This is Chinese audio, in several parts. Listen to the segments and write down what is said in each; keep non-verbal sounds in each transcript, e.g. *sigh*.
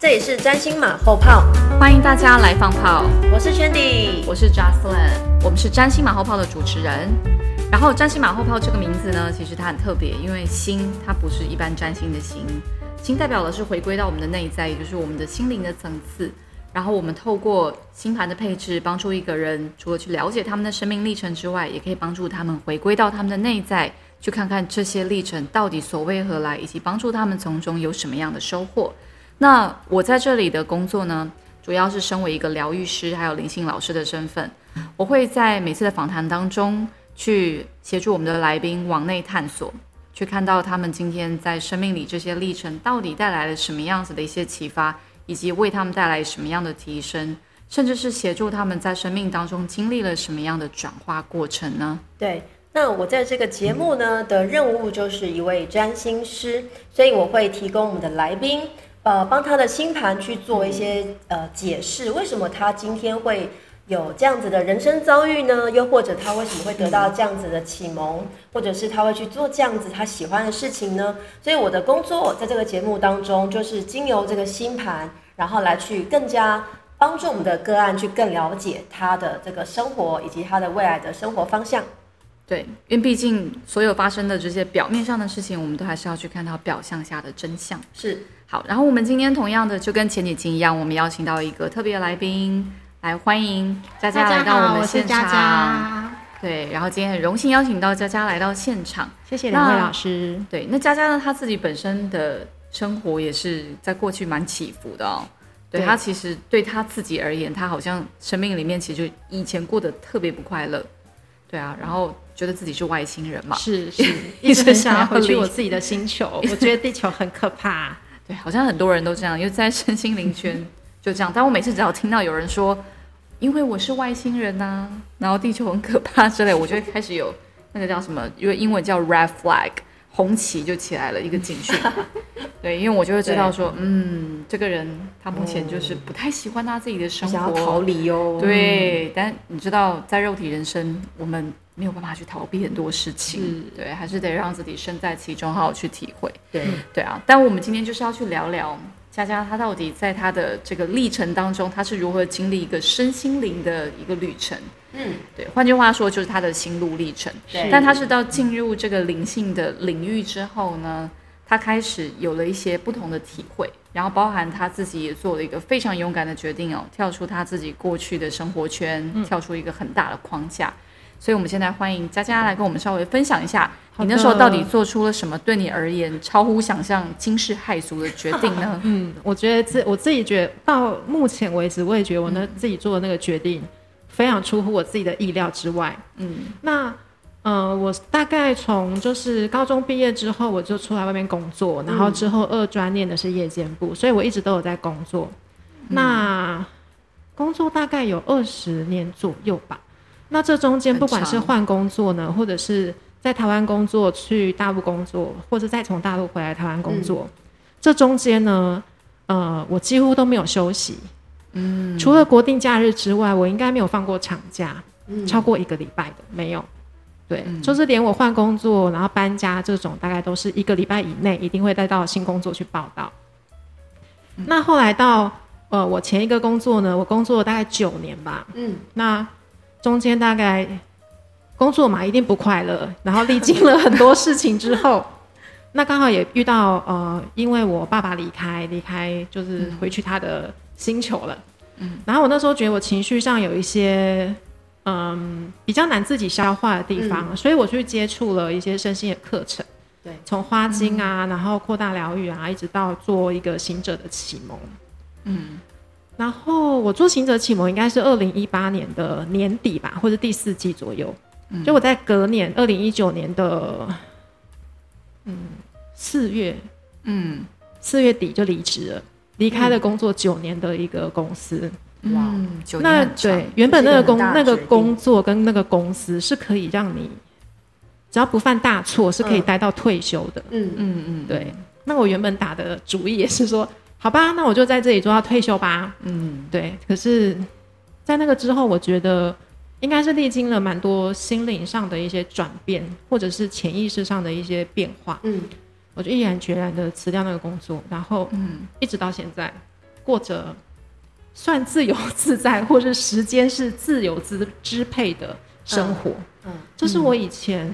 这里是占星马后炮，欢迎大家来放炮。我是 Chandy，我是 Jocelyn，我们是占星马后炮的主持人。然后占星马后炮这个名字呢，其实它很特别，因为星它不是一般占星的星，星代表的是回归到我们的内在，也就是我们的心灵的层次。然后我们透过星盘的配置，帮助一个人，除了去了解他们的生命历程之外，也可以帮助他们回归到他们的内在，去看看这些历程到底所为何来，以及帮助他们从中有什么样的收获。那我在这里的工作呢，主要是身为一个疗愈师，还有灵性老师的身份，我会在每次的访谈当中，去协助我们的来宾往内探索，去看到他们今天在生命里这些历程到底带来了什么样子的一些启发，以及为他们带来什么样的提升，甚至是协助他们在生命当中经历了什么样的转化过程呢？对，那我在这个节目呢的任务就是一位占星师，所以我会提供我们的来宾。呃，帮他的星盘去做一些呃解释，为什么他今天会有这样子的人生遭遇呢？又或者他为什么会得到这样子的启蒙，或者是他会去做这样子他喜欢的事情呢？所以我的工作在这个节目当中，就是经由这个星盘，然后来去更加帮助我们的个案去更了解他的这个生活以及他的未来的生活方向。对，因为毕竟所有发生的这些表面上的事情，我们都还是要去看到表象下的真相。是。好，然后我们今天同样的就跟前几期一样，我们邀请到一个特别来宾来欢迎佳佳来到我们现场。对，然后今天很荣幸邀请到佳佳来到现场，谢谢两位老师。对，那佳佳呢，她自己本身的生活也是在过去蛮起伏的哦。对她其实对她自己而言，她好像生命里面其实以前过得特别不快乐。对啊，然后觉得自己是外星人嘛，是 *laughs* 是，一直想要回去我自己的星球。*laughs* 我觉得地球很可怕。*laughs* 对，好像很多人都这样，因为在身心灵圈就这样。但我每次只要听到有人说，因为我是外星人呐，然后地球很可怕之类，我就会开始有那个叫什么，因为英文叫 red flag，红旗就起来了一个警讯。*laughs* 对，因为我就会知道说，嗯，这个人他目前就是不太喜欢他自己的生活，想要逃离哦。对，但你知道，在肉体人生，我们。没有办法去逃避很多事情，对，还是得让自己身在其中，好好去体会。对，对啊。但我们今天就是要去聊聊佳佳，她到底在她的这个历程当中，她是如何经历一个身心灵的一个旅程。嗯，对。换句话说，就是他的心路历程。对。但他是到进入这个灵性的领域之后呢，他开始有了一些不同的体会，然后包含他自己也做了一个非常勇敢的决定哦，跳出他自己过去的生活圈，跳出一个很大的框架。所以，我们现在欢迎佳佳来跟我们稍微分享一下，你那时候到底做出了什么对你而言超乎想象、惊世骇俗的决定呢？*laughs* 嗯，我觉得自我自己觉得到目前为止，我也觉得我那自己做的那个决定非常出乎我自己的意料之外。嗯，那呃，我大概从就是高中毕业之后，我就出来外面工作，然后之后二专念的是夜间部，所以我一直都有在工作。那工作大概有二十年左右吧。那这中间不管是换工作呢，或者是在台湾工作去大陆工作，或者再从大陆回来台湾工作，这中间呢，呃，我几乎都没有休息。嗯，除了国定假日之外，我应该没有放过长假，超过一个礼拜的没有。对，就是连我换工作，然后搬家这种，大概都是一个礼拜以内一定会带到新工作去报道。那后来到呃，我前一个工作呢，我工作了大概九年吧。嗯，那。中间大概工作嘛，一定不快乐。然后历经了很多事情之后，*laughs* 那刚好也遇到呃，因为我爸爸离开，离开就是回去他的星球了。嗯。然后我那时候觉得我情绪上有一些嗯比较难自己消化的地方，所以我去接触了一些身心的课程。对。从花精啊，然后扩大疗愈啊，一直到做一个行者的启蒙。嗯。然后我做行者启蒙应该是二零一八年的年底吧，或者第四季左右。嗯就我在隔年二零一九年的嗯四月，嗯，四月底就离职了，离开了工作九年的一个公司。哇，那对原本那个工那个工作跟那个公司是可以让你只要不犯大错是可以嗯。待到退休的。嗯。嗯嗯，对，那我原本打的主意也是说，好吧，那我就在这里做到退休吧。嗯。对，可是，在那个之后，我觉得应该是历经了蛮多心灵上的一些转变，或者是潜意识上的一些变化，嗯我就毅然决然的辞掉那个工作，然后嗯。一直到现在，过着算自由自在，或是时间是自由支支配的生活。嗯。这是我以前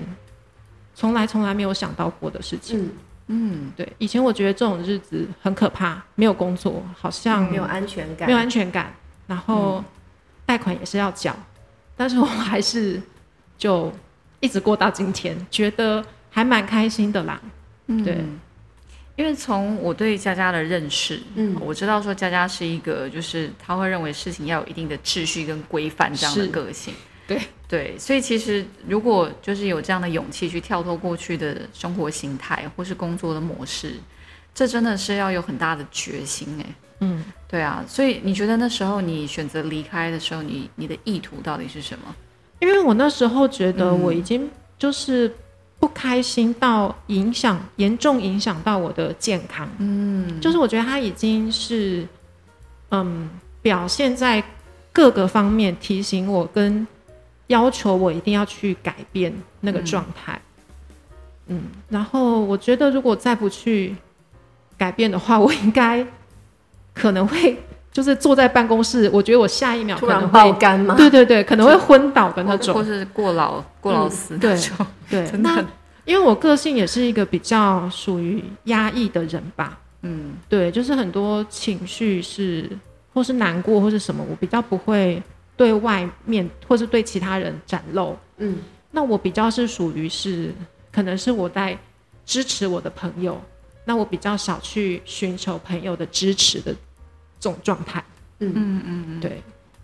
从来从来没有想到过的事情。嗯，嗯。对，以前我觉得这种日子很可怕，没有工作，好像没有安全感，没有安全感，然后贷款也是要缴，但是我还是就一直过到今天，觉得还蛮开心的啦。嗯对。因为从我对佳佳的认识，嗯我知道说佳佳是一个，就是他会认为事情要有一定的秩序跟规范这样的个性。对对，所以其实如果就是有这样的勇气去跳脱过去的生活形态或是工作的模式，这真的是要有很大的决心哎。嗯，对啊，所以你觉得那时候你选择离开的时候，你你的意图到底是什么？因为我那时候觉得嗯我已经就是不开心到影响严重影响到我的健康，嗯，就是我觉得他已经是嗯表现在各个方面提醒我跟要求我一定要去改变那个状态。嗯，然后我觉得如果再不去改变的话，我应该可能会就是坐在办公室，我觉得我下一秒突然可能会，爆肝吗？对对对，可能会昏倒的那种。或是过劳过劳死对那种，对，真的那因为我个性也是一个比较属于压抑的人吧，嗯对，就是很多情绪是或是难过或是什么，我比较不会对外面或是对其他人展露。嗯那我比较是属于是，可能是我在支持我的朋友，那我比较少去寻求朋友的支持的这种状态。嗯嗯嗯嗯，对，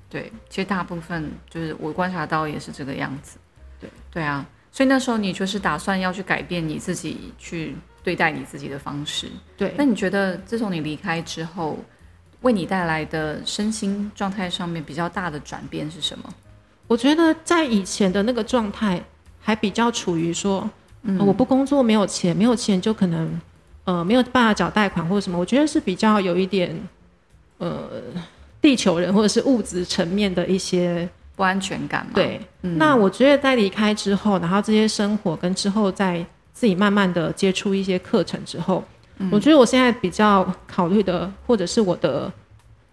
对，其实大部分就是我观察到也是这个样子。对对啊，所以那时候你就是打算要去改变你自己去对待你自己的方式。对那，你觉得自从你离开之后，为你带来的身心状态上面比较大的转变是什么？我觉得在以前的那个状态，还比较处于说，嗯呃我不工作没有钱，没有钱就可能呃没有办法缴贷款或者什么。我觉得是比较有一点呃地球人或者是物质层面的一些不安全感嘛？，对。嗯那我觉得在离开之后，然后这些生活跟之后在自己慢慢的接触一些课程之后，嗯我觉得我现在比较考虑的，或者是我的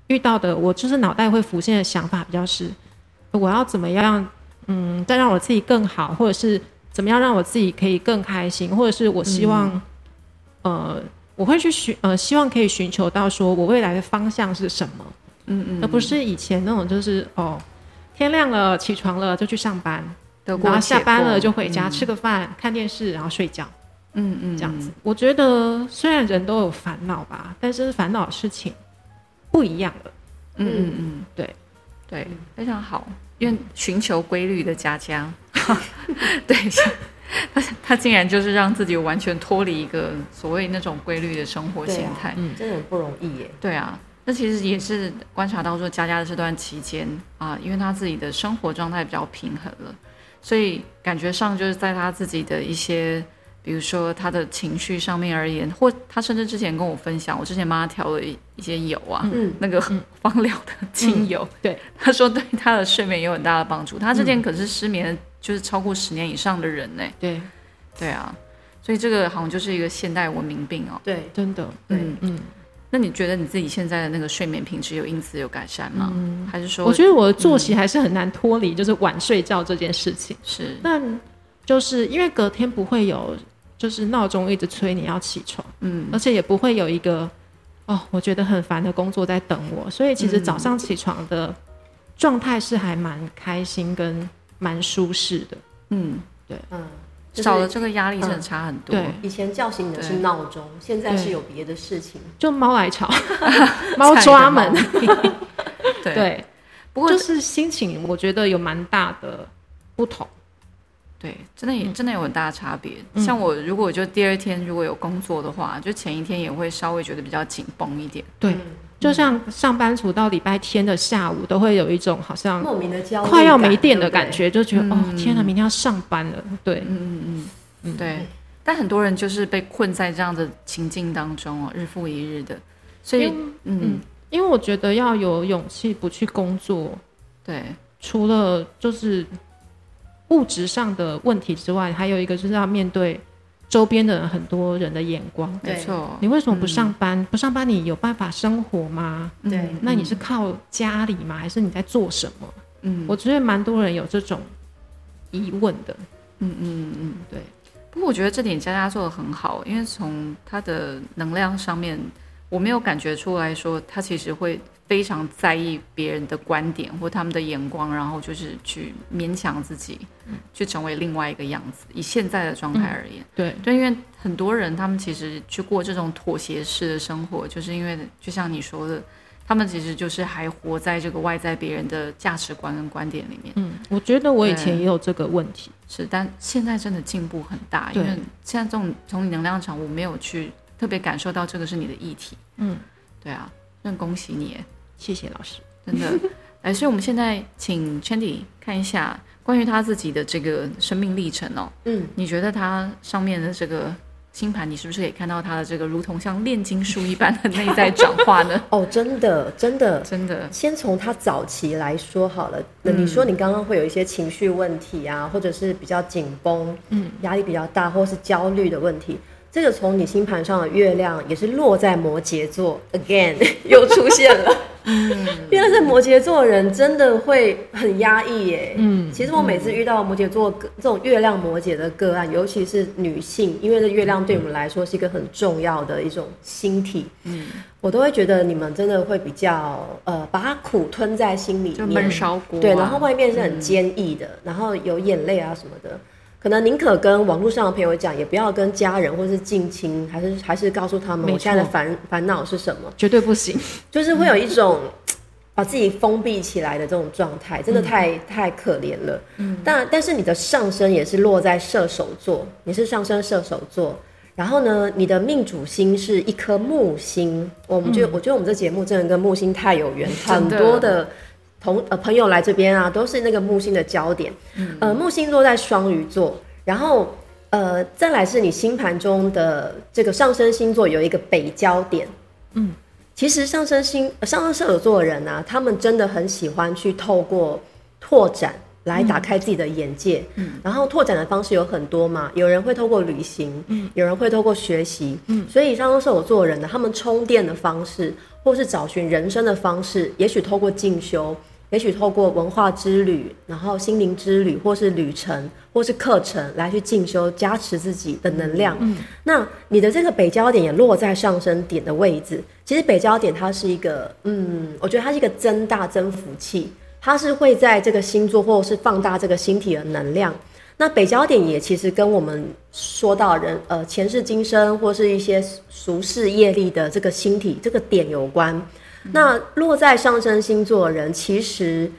遇到的，我就是脑袋会浮现的想法比较是，我要怎么样，嗯，再让我自己更好，或者是怎么样让我自己可以更开心，或者是我希望，嗯呃，我会去寻，呃，希望可以寻求到说我未来的方向是什么，嗯嗯，而不是以前那种就是哦，天亮了起床了就去上班，然后下班了就回家、嗯吃个饭、看电视，然后睡觉。嗯嗯这样子。我觉得虽然人都有烦恼吧，但是烦恼的事情不一样了。嗯嗯嗯，对对，非常好。因为寻求规律的佳佳，*laughs* 对，*laughs* 他他竟然就是让自己完全脱离一个所谓那种规律的生活形态。嗯真的很不容易耶。对啊，那其实也是观察到说，佳佳的这段期间啊，因为她自己的生活状态比较平衡了，所以感觉上就是在她自己的一些，比如说她的情绪上面而言，或她甚至之前跟我分享，我之前帮她调了一一些油啊，嗯那个芳疗的 *laughs* 精油，对，她说对她的睡眠有很大的帮助。她之前可是失眠就是超过十年以上的人呢，对，对啊，所以这个好像就是一个现代文明病哦。对，真的，对嗯。嗯，那你觉得你自己现在的那个睡眠品质有因此有改善吗？还是说，我觉得我的作息还是很难脱离，就是晚睡觉这件事情。是。那就是因为隔天不会有，就是闹钟一直催你要起床，嗯。而且也不会有一个哦，我觉得很烦的工作在等我，所以其实早上起床的状态是还蛮开心跟蛮舒适的。嗯，对。嗯，就是少了这个压力真的差很多。对。以前叫醒你的是对闹钟，现在是有别的事情。就猫来吵，*laughs* *laughs* 猫抓门，*laughs* 对，对，不过就是心情，我觉得有蛮大的不同。对，真的也真的有很大的差别。像我如果就第二天如果有工作的话，就前一天也会稍微觉得比较紧绷一点。对，就像上班族到礼拜天的下午都会有一种好像莫名的焦虑，快要没电的感觉，就觉得哦天哪，明天要上班了。对，嗯嗯嗯嗯，对。但很多人就是被困在这样的情境当中哦，日复一日的。所以，嗯，因为我觉得要有勇气不去工作，对，除了就是物质上的问题之外，还有一个就是要面对周边的人，很多人的眼光。没错，你为什么不上班？不上班你有办法生活吗？对，那你是靠家里吗？还是你在做什么？嗯，我觉得蛮多人有这种疑问的。嗯嗯嗯，对。不过我觉得这点佳佳做的很好，因为从他的能量上面。我没有感觉出来说他其实会非常在意别人的观点或他们的眼光，然后就是去勉强自己，去成为另外一个样子。以现在的状态而言，对对，因为很多人他们其实去过这种妥协式的生活，就是因为就像你说的，他们其实就是还活在这个外在别人的价值观跟观点里面。嗯，我觉得我以前也有这个问题，是，但现在真的进步很大，因为现在这种从能量场我没有去。特别感受到这个是你的议题，嗯，对啊，那恭喜你，谢谢老师，真的。哎，所以我们现在请 Chandy 看一下关于他自己的这个生命历程哦，嗯，你觉得他上面的这个星盘，你是不是可以看到他的这个如同像炼金术一般的内在转化呢？*laughs* 哦，真的，真的，真的。先从他早期来说好了，那你说你刚刚会有一些情绪问题啊，或者是比较紧绷，嗯，压力比较大，或是焦虑的问题。这个从你星盘上的月亮也是落在摩羯座，again *laughs* 又出现了。嗯，原来是摩羯座的人真的会很压抑耶。嗯，其实我每次遇到摩羯座这种月亮摩羯的个案，尤其是女性，因为这月亮对我们来说是一个很重要的一种星体。嗯，我都会觉得你们真的会比较呃，把它苦吞在心里面，闷烧锅。对，然后外面是很坚毅的，然后有眼泪啊什么的。可能宁可跟网络上的朋友讲，也不要跟家人或是近亲，还是还是告诉他们我现在的烦烦恼是什么，绝对不行。就是会有一种把自己封闭起来的这种状态，真的太太可怜了。嗯，但但是你的上升也是落在射手座，你是上升射手座，然后呢，你的命主星是一颗木星。我们就我觉得我们这节目真的跟木星太有缘，很多的。同呃朋友来这边啊，都是那个木星的焦点。嗯呃，木星落在双鱼座，然后呃再来是你星盘中的这个上升星座有一个北焦点。嗯，其实上升星上升射手座的人啊，他们真的很喜欢去透过拓展来打开自己的眼界。嗯，然后拓展的方式有很多嘛，有人会透过旅行，嗯，有人会透过学习，嗯，所以上升射手座的人呢，他们充电的方式或是找寻人生的方式，也许透过进修。也许透过文化之旅，然后心灵之旅，或是旅程，或是课程来去进修，加持自己的能量。嗯，那你的这个北焦点也落在上升点的位置。其实北焦点它是一个，嗯，我觉得它是一个增大增幅器，它是会在这个星座或者是放大这个星体的能量。那北焦点也其实跟我们说到人呃前世今生或是一些俗世业力的这个星体这个点有关。那落在上升星座的人，其实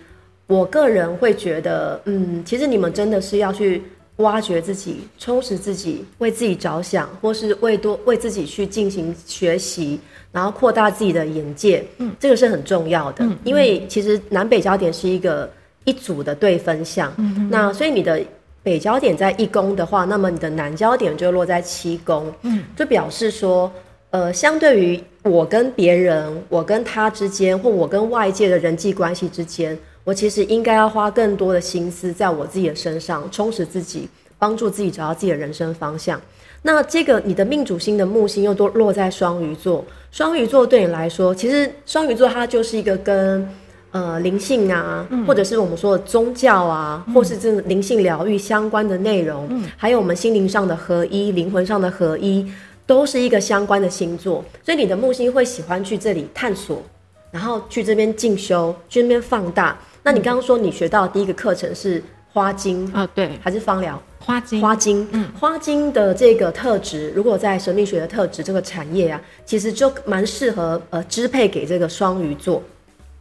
我个人会觉得，嗯，其实你们真的是要去挖掘自己，充实自己，为自己着想，或是为多为自己去进行学习，然后扩大自己的眼界，嗯，这个是很重要的。因为其实南北焦点是一个一组的对分项，嗯，那所以你的北焦点在一宫的话，那么你的南焦点就落在七宫，嗯，就表示说。呃，相对于我跟别人、我跟他之间，或我跟外界的人际关系之间，我其实应该要花更多的心思在我自己的身上，充实自己，帮助自己找到自己的人生方向。那这个你的命主星的木星又都落在双鱼座，双鱼座对你来说，其实双鱼座它就是一个跟呃灵性啊，或者是我们说的宗教啊，或是这灵性疗愈相关的内容，还有我们心灵上的合一、灵魂上的合一。都是一个相关的星座，所以你的木星会喜欢去这里探索，然后去这边进修，去那边放大。那你刚刚说你学到第一个课程是花精啊？对，还是芳疗？花精，花精，嗯，花精的这个特质，如果在神秘学的特质这个产业啊，其实就蛮适合呃支配给这个双鱼座，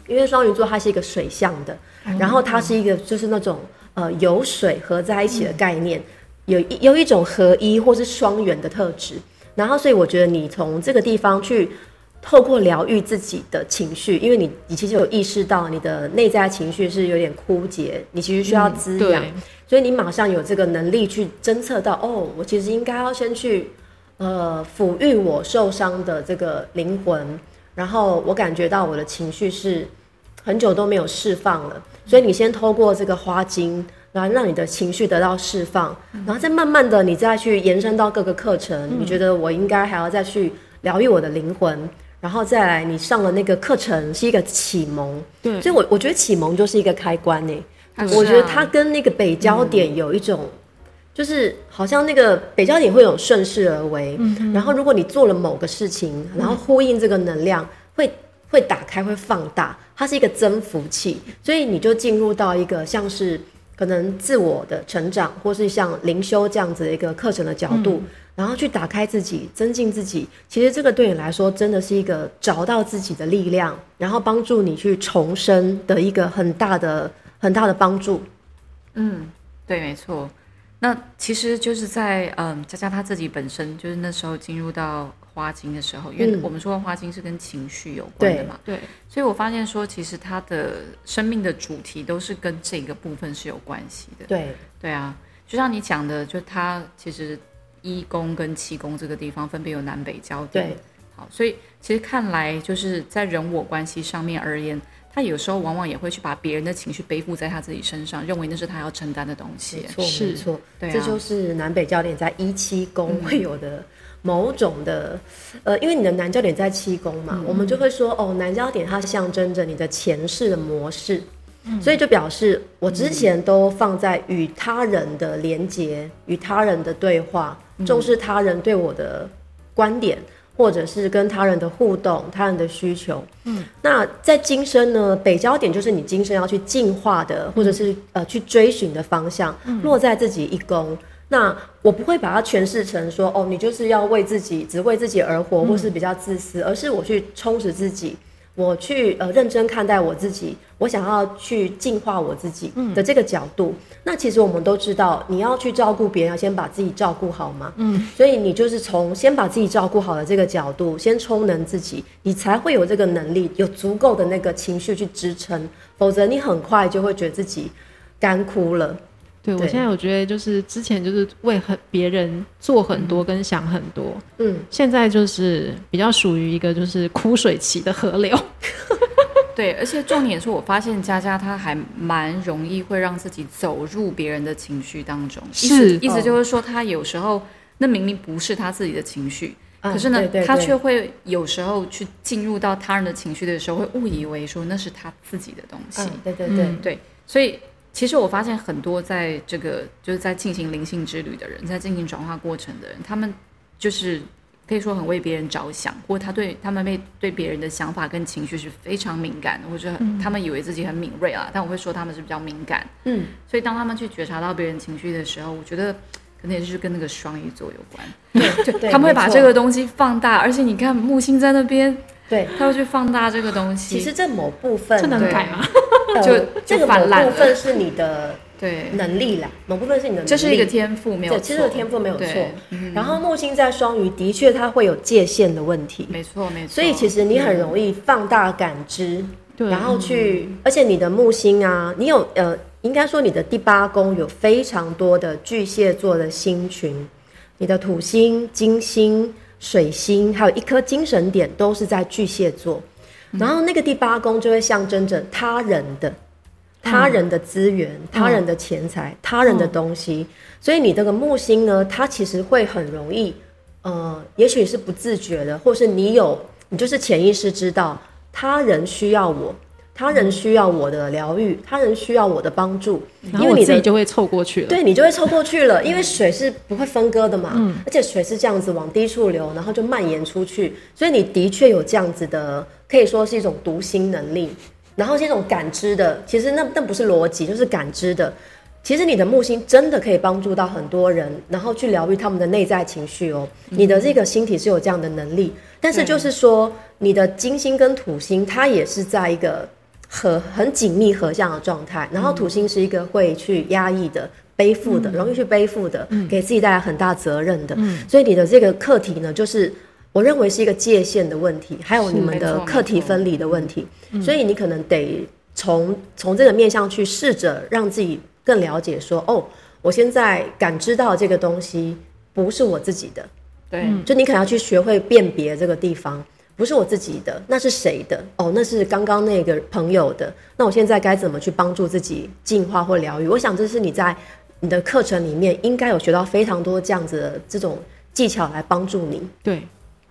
因为双鱼座它是一个水象的，然后它是一个就是那种。呃有水合在一起的概念，有一有一种合一或是双元的特质。然后，所以我觉得你从这个地方去透过疗愈自己的情绪，因为你你其实有意识到你的内在情绪是有点枯竭，你其实需要滋养，所以你马上有这个能力去侦测到，哦，我其实应该要先去呃抚育我受伤的这个灵魂，然后我感觉到我的情绪是很久都没有释放了，所以你先透过这个花精。然后让你的情绪得到释放，然后再慢慢的你再去延伸到各个课程。你觉得我应该还要再去疗愈我的灵魂，然后再来你上了那个课程是一个启蒙。对，所以我我觉得启蒙就是一个开关呢。我觉得它跟那个北焦点有一种，就是好像那个北焦点会有顺势而为。然后如果你做了某个事情，然后呼应这个能量，会会打开会放大，它是一个增幅器，所以你就进入到一个像是。可能自我的成长，或是像灵修这样子的一个课程的角度，然后去打开自己，增进自己。其实这个对你来说，真的是一个找到自己的力量，然后帮助你去重生的一个很大的、很大的帮助。嗯，对，没错。那其实就是在嗯，佳佳她自己本身就是那时候进入到。花精的时候，因为我们说花精是跟情绪有关的嘛，对，所以我发现说，其实他的生命的主题都是跟这个部分是有关系的。对，对啊，就像你讲的，就他其实一宫跟七宫这个地方分别有南北交点。对，好，所以其实看来就是在人我关系上面而言，他有时候往往也会去把别人的情绪背负在他自己身上，认为那是他要承担的东西。错，没错，对，这就是南北焦点在一七宫会有的。某种的，呃，因为你的南焦点在七宫嘛，我们就会说，哦，南焦点它象征着你的前世的模式，所以就表示我之前都放在与他人的连接、与他人的对话，重视他人对我的观点，或者是跟他人的互动、他人的需求。嗯，那在今生呢，北焦点就是你今生要去进化的，或者是呃去追寻的方向，落在自己一宫。那我不会把它诠释成说，哦，你就是要为自己，只为自己而活，或是比较自私，而是我去充实自己，我去呃认真看待我自己，我想要去净化我自己的这个角度。那其实我们都知道，你要去照顾别人，要先把自己照顾好嘛。嗯，所以你就是从先把自己照顾好的这个角度，先充能自己，你才会有这个能力，有足够的那个情绪去支撑，否则你很快就会觉得自己干枯了。对，我现在我觉得就是之前就是为很别人做很多跟想很多，嗯，现在就是比较属于一个就是枯水期的河流。*laughs* 对，而且重点是我发现佳佳她还蛮容易会让自己走入别人的情绪当中，是意思就是说她有时候那明明不是她自己的情绪，可是呢，她却会有时候去进入到他人的情绪的时候，会误以为说那是他自己的东西。对对对对，所以。其实我发现很多在这个就是在进行灵性之旅的人，在进行转化过程的人，他们就是可以说很为别人着想，或他对他们被对别人的想法跟情绪是非常敏感的，或者他们以为自己很敏锐啊，但我会说他们是比较敏感。嗯，所以当他们去觉察到别人情绪的时候，我觉得可能也是跟那个双鱼座有关，对，他们会把这个东西放大，而且你看木星在那边。对，他会去放大这个东西。其实这某部分这能改吗？就这个某部分是你的 *laughs* 对能力啦，某部分是你的，这是一个天赋，没有错。其实天赋没有错。然后木星在双鱼，的确它会有界限的问题。没错，没错。所以其实你很容易放大感知，然后去，而且你的木星啊，你有呃，应该说你的第八宫有非常多的巨蟹座的星群，你的土星、金星。水星还有一颗精神点都是在巨蟹座，然后那个第八宫就会象征着他人的、他人的资源、他人的钱财、他人的东西，所以你这个木星呢，它其实会很容易，呃，也许是不自觉的，或是你有，你就是潜意识知道他人需要我。他人需要我的疗愈，他人需要我的帮助，因为你自己就会凑过去了。对你就会凑过去了，因为水是不会分割的嘛，而且水是这样子往低处流，然后就蔓延出去，所以你的确有这样子的，可以说是一种读心能力，然后是一种感知的。其实那那不是逻辑，就是感知的。其实你的木星真的可以帮助到很多人，然后去疗愈他们的内在情绪哦。你的这个星体是有这样的能力，但是就是说你的金星跟土星，它也是在一个。合很紧密合相的状态，然后土星是一个会去压抑的、背负的，容易去背负的，给自己带来很大责任的。所以你的这个课题呢，就是我认为是一个界限的问题，还有你们的课题分离的问题。所以你可能得从从这个面向去试着让自己更了解，说哦，我现在感知到这个东西不是我自己的。对，就你可能要去学会辨别这个地方。不是我自己的，那是谁的？哦，那是刚刚那个朋友的。那我现在该怎么去帮助自己进化或疗愈？我想这是你在你的课程里面应该有学到非常多这样子的这种技巧来帮助你。对，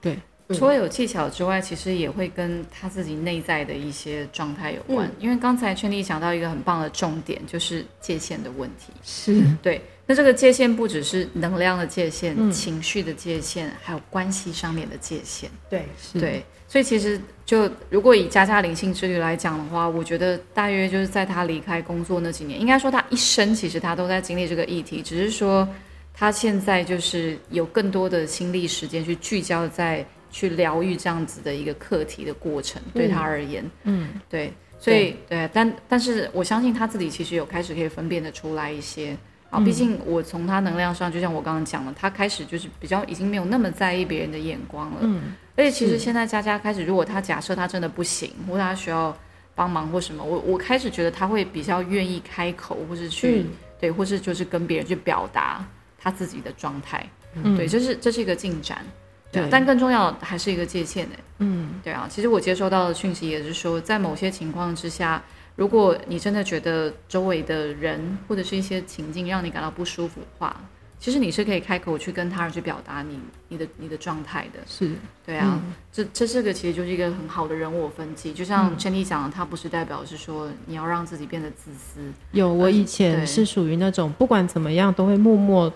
对。除了有技巧之外，其实也会跟他自己内在的一些状态有关。因为刚才圈丽讲到一个很棒的重点，就是界限的问题。是对。那这个界限不只是能量的界限、情绪的界限，还有关系上面的界限。对，是对，所以其实就如果以佳佳灵性之旅来讲的话，我觉得大约就是在他离开工作那几年，应该说他一生其实他都在经历这个议题，只是说他现在就是有更多的心力时间去聚焦在去疗愈这样子的一个课题的过程，对他而言，嗯，对，所以对，但但是我相信他自己其实有开始可以分辨得出来一些。啊，毕竟我从他能量上，就像我刚刚讲的，他开始就是比较已经没有那么在意别人的眼光了。嗯，而且其实现在佳佳开始，如果他假设他真的不行，或他需要帮忙或什么，我我开始觉得他会比较愿意开口，或是去对，或是就是跟别人去表达他自己的状态。嗯，对，这是这是一个进展。对，但更重要的还是一个界限呢。嗯，对啊，其实我接收到的讯息也是说，在某些情况之下。如果你真的觉得周围的人或者是一些情境让你感到不舒服的话，其实你是可以开口去跟他人去表达你你的你的状态的。是，对啊，这这这个其实就是一个很好的人我分析。就像陈丽讲的，他不是代表是说你要让自己变得自私。有，我以前是属于那种不管怎么样都会默默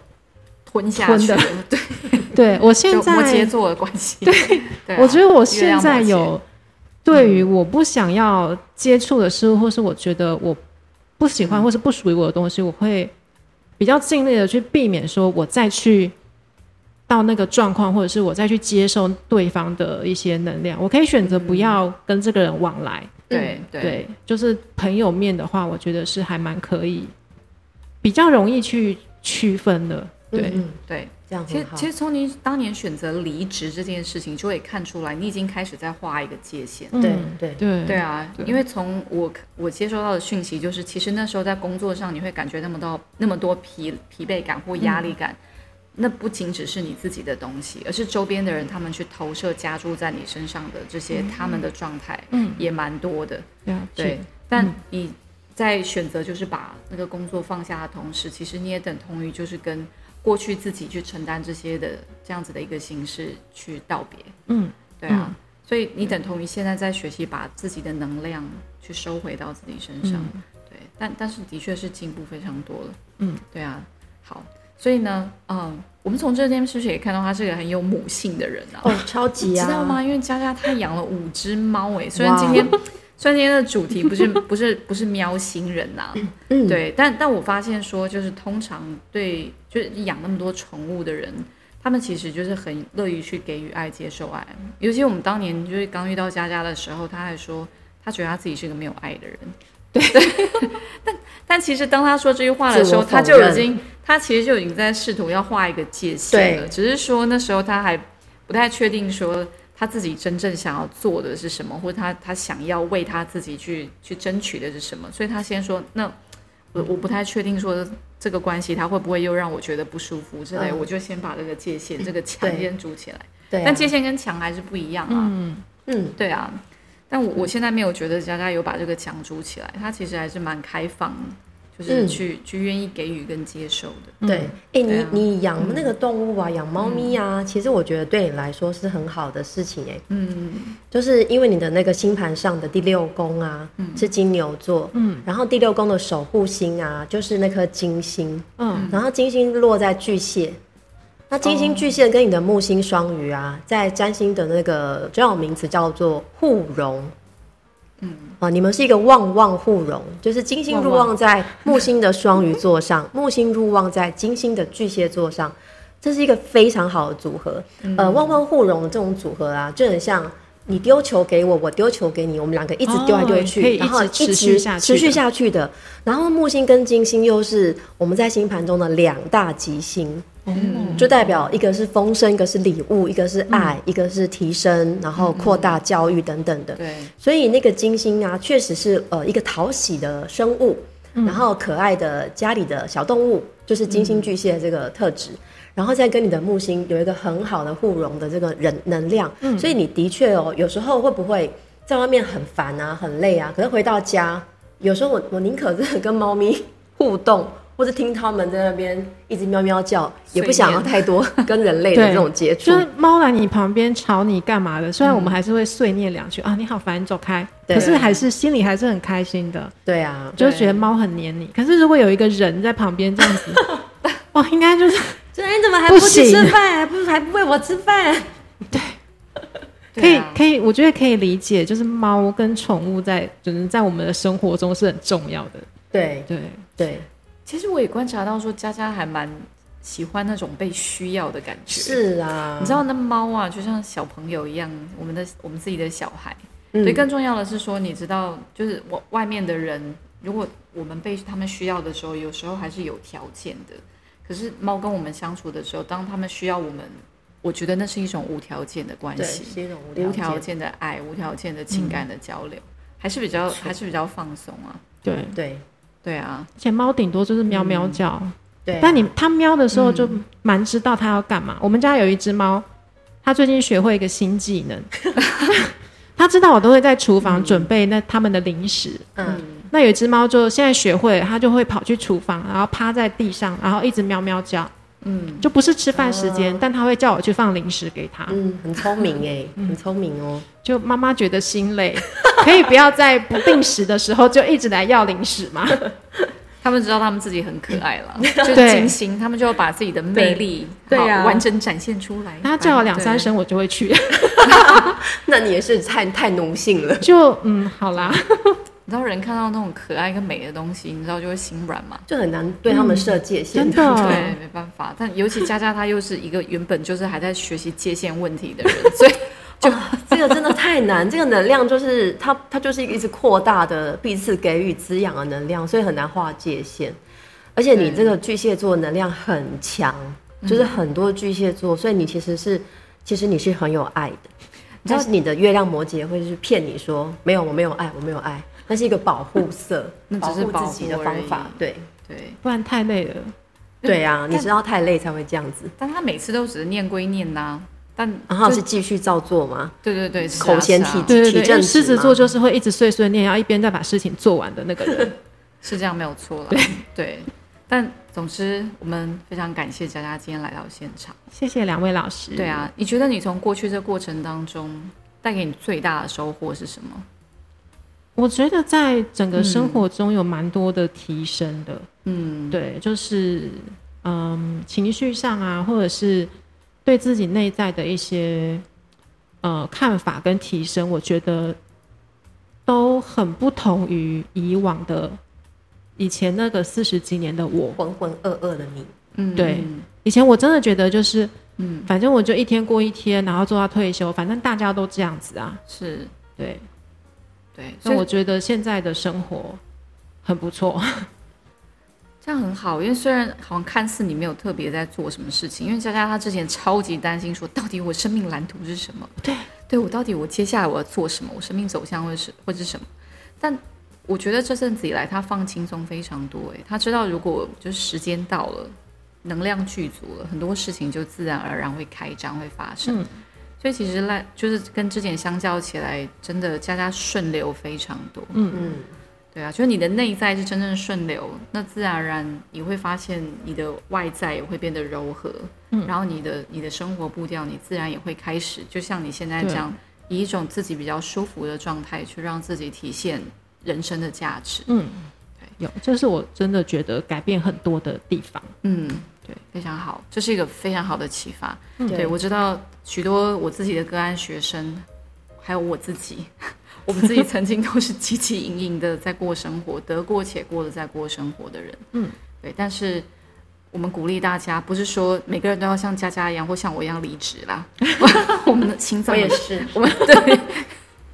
吞下去的。*laughs* 对，对我现在摩羯座的关系。对，*laughs* 我觉得我现在有。对于我不想要接触的事物，或是我觉得我不喜欢或是不属于我的东西，我会比较尽力的去避免，说我再去到那个状况，或者是我再去接受对方的一些能量。我可以选择不要跟这个人往来。对对，就是朋友面的话，我觉得是还蛮可以，比较容易去区分的。对对。其实，其实从你当年选择离职这件事情，就会看出来，你已经开始在画一个界限。对对对对啊！因为从我我接收到的讯息，就是其实那时候在工作上，你会感觉那么多那么多疲疲惫感或压力感，那不仅只是你自己的东西，而是周边的人他们去投射加注在你身上的这些他们的状态，嗯，也蛮多的。对，但你在选择就是把那个工作放下的同时，其实你也等同于就是跟。过去自己去承担这些的这样子的一个形式去道别，嗯，对啊，所以你等同于现在在学习把自己的能量去收回到自己身上，对，但但是的确是进步非常多了，嗯，对啊，好，所以呢，嗯，我们从这件事情也看到他是个很有母性的人啊，哦，超级啊，知道吗？因为佳佳她养了五只猫，哎，虽然今天。虽然今天的主题不是 *laughs* 不是不是喵星人呐，对，但但我发现说，就是通常对就是养那么多宠物的人，他们其实就是很乐于去给予爱、接受爱。尤其我们当年就是刚遇到佳佳的时候，他还说他觉得他自己是个没有爱的人。对，*laughs* 但但其实当他说这句话的时候，他就已经他其实就已经在试图要画一个界限了，只是说那时候他还不太确定说。他自己真正想要做的是什么，或者他他想要为他自己去去争取的是什么？所以他先说：“那我我不太确定说这个关系他会不会又让我觉得不舒服之类，我就先把这个界限、这个墙先筑起来。对，但界限跟墙还是不一样啊。嗯嗯，对啊。但我我现在没有觉得佳佳有把这个墙筑起来，他其实还是蛮开放。”就是去去愿意给予跟接受的，对，哎，你你养那个动物啊，养猫咪啊，其实我觉得对你来说是很好的事情，哎，嗯，就是因为你的那个星盘上的第六宫啊，是金牛座，嗯，然后第六宫的守护星啊，就是那颗金星，嗯，然后金星落在巨蟹，那金星巨蟹跟你的木星双鱼啊，在占星的那个专有名词叫做互融。嗯。啊，你们是一个旺旺互融，就是金星入旺在木星的双鱼座上，木星入旺在金星的巨蟹座上，这是一个非常好的组合。呃，旺旺互融的这种组合啊，就很像你丢球给我，我丢球给你，我们两个一直丢来丢去，哦然后一直持一续下去持续下去的。然后木星跟金星又是我们在星盘中的两大吉星，嗯。就代表一个是丰盛，一个是礼物，一个是爱，一个是提升，然后扩大教育等等的。对，所以那个金星啊，确实是呃一个讨喜的生物，然后可爱的家里的小动物，就是金星巨蟹这个特质。然后再跟你的木星有一个很好的互融的这个人能量，所以你的确哦，有时候会不会在外面很烦啊、很累啊，可是回到家，有时候我我宁可真的跟猫咪互动，或者听他们在那边一直喵喵叫，也不想要太多 *laughs* 跟人类的这种接触就。是猫来你旁边吵你干嘛的？虽然我们还是会碎念两句、啊，你好烦，你走开。可是还是心里还是很开心的，对啊，就觉得猫很黏你。可是如果有一个人在旁边这样子，*laughs* 哦，应该就是就哎，你怎么还不不去吃饭？还不还不喂我吃饭？对可以、*laughs* 可以，我觉得可以理解，就是猫跟宠物在就是在我们的生活中是很重要的。对对，对，其实我也观察到说，佳佳还蛮喜欢那种被需要的感觉。，是啊，你知道那猫啊，就像小朋友一样，我们的我们自己的小孩。所以，更重要的是说，你知道，就是我外面的人，如果我们被他们需要的时候，有时候还是有条件的。可是猫跟我们相处的时候，当他们需要我们，我觉得那是一种无条件的关，系，是一种无条件。件的爱，无条件的情感的交流，还是比较还是比较放松啊。对，对对啊，而且猫顶多就是喵喵叫，对啊，但你它喵的时候就蛮知道它要干嘛。我们家有一只猫，它最近学会一个新技能，*laughs* 它知道我都会在厨房准备那他们的零食。嗯，那有一只猫就现在学会，它就会跑去厨房，然后趴在地上，然后一直喵喵叫。嗯，就不是吃饭时间，但他会叫我去放零食给他。嗯，很聪明哎，很聪明哦。就妈妈觉得心累，*laughs* 可以不要在不定时的时候就一直来要零食吗？*laughs* 他们知道他们自己很可爱了，*laughs* 就是对金星，他们就要把自己的魅力好对对啊完整展现出来。他叫我两三对声，我就会去。那你也是太太奴性了。就嗯，好啦，你知道人看到那种可爱跟美的东西，你知道就会心软嘛？就很难对他们设界限。真的对，没办法。但尤其佳佳她又是一个原本就是还在学习界限问题的人，所以就 *laughs* 这个真的太难，这个能量就是它，它就是一个一直扩大的彼此给予滋养的能量，所以很难划界限。而且你这个巨蟹座能量很强，就是很多巨蟹座，所以你其实是其实你是很有爱的。知道但是你的月亮摩羯会是骗你说没有，我没有爱，我没有爱，那是一个保护色，那只是保护自己的方法。对对。不然太累了。对啊，你知道太累才会这样子，但他每次都只是念归念呐、但然后就是继续照做吗？对对对，口嫌体对对对，因体正狮子座就是会一直碎碎念，然后一边再把事情做完的那个人。*laughs* 是这样没有错了。对但总之我们非常感谢佳佳今天来到现场。谢谢两位老师。对，啊，你觉得你从过去这过程当中带给你最大的收获是什么？我觉得在整个生活中有蛮多的提升的。嗯，对，就是嗯，情绪上啊，或者是对自己内在的一些呃看法跟提升，我觉得都很不同于以往的以前那个四十几年的我。浑浑噩噩的你，嗯。对以前我真的觉得就是，嗯，反正我就一天过一天，然后做到退休，反正大家都这样子啊。是，对，对，所以我觉得现在的生活很不错。*laughs* 这样很好，因为虽然好像看似你没有特别在做什么事情，因为佳佳她之前超级担心说，到底我生命蓝图是什么？对，对我到底我接下来我要做什么？我生命走向会是会是什么？但我觉得这阵子以来，她放轻松非常多。哎，她知道如果就是时间到了，能量具足了，很多事情就自然而然会开张会发生。嗯所以其实赖就是跟之前相较起来，真的佳佳顺流非常多。嗯，对啊，就是你的内在是真正顺流，那自然而然你会发现你的外在也会变得柔和，嗯。然后你的你的生活步调，你自然也会开始，就像你现在这样，以一种自己比较舒服的状态去让自己体现人生的价值。嗯，对。有，这是我真的觉得改变很多的地方。嗯，对，非常好，这是一个非常好的启发。嗯对我知道许多我自己的个案学生，还有我自己，*laughs* 我们自己曾经都是汲汲营营的在过生活，得过且过的在过生活的人。嗯，对，但是我们鼓励大家，不是说每个人都要像佳佳一样或像我一样离职啦。*laughs* 我们的心脏也是，我们 *laughs* 对，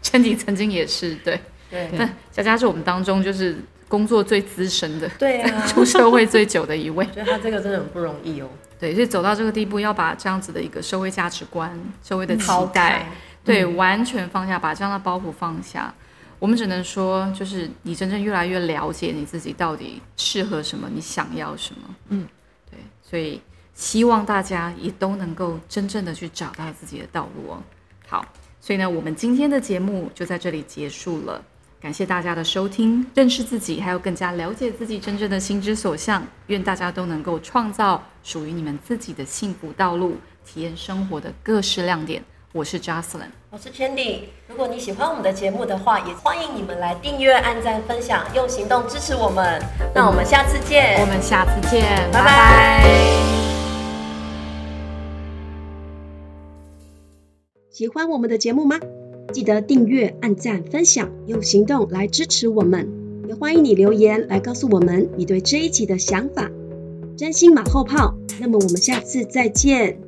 陈景曾经也是对，对但佳佳是我们当中就是工作最资深的，对啊，*laughs* 出社会最久的一位。觉得他这个真的很不容易哦，对，所以走到这个地步，要把这样子的一个社会价值观、社会的期待，开，对，完全放下，把这样的包袱放下。我们只能说，就是你真正越来越了解你自己到底适合什么，你想要什么。嗯，对，所以希望大家也都能够真正的去找到自己的道路哦。好，所以呢，我们今天的节目就在这里结束了。感谢大家的收听，认识自己，还有更加了解自己真正的心之所向。愿大家都能够创造属于你们自己的幸福道路，体验生活的各式亮点。我是 Jocelyn。我是 Candy。如果你喜欢我们的节目的话，也欢迎你们来订阅、按赞、分享，用行动支持我们。那我们下次见，我们下次见，拜拜拜喜欢我们的节目吗？记得订阅、按赞、分享，用行动来支持我们。也欢迎你留言来告诉我们你对这一集的想法。真心马后炮，那么我们下次再见。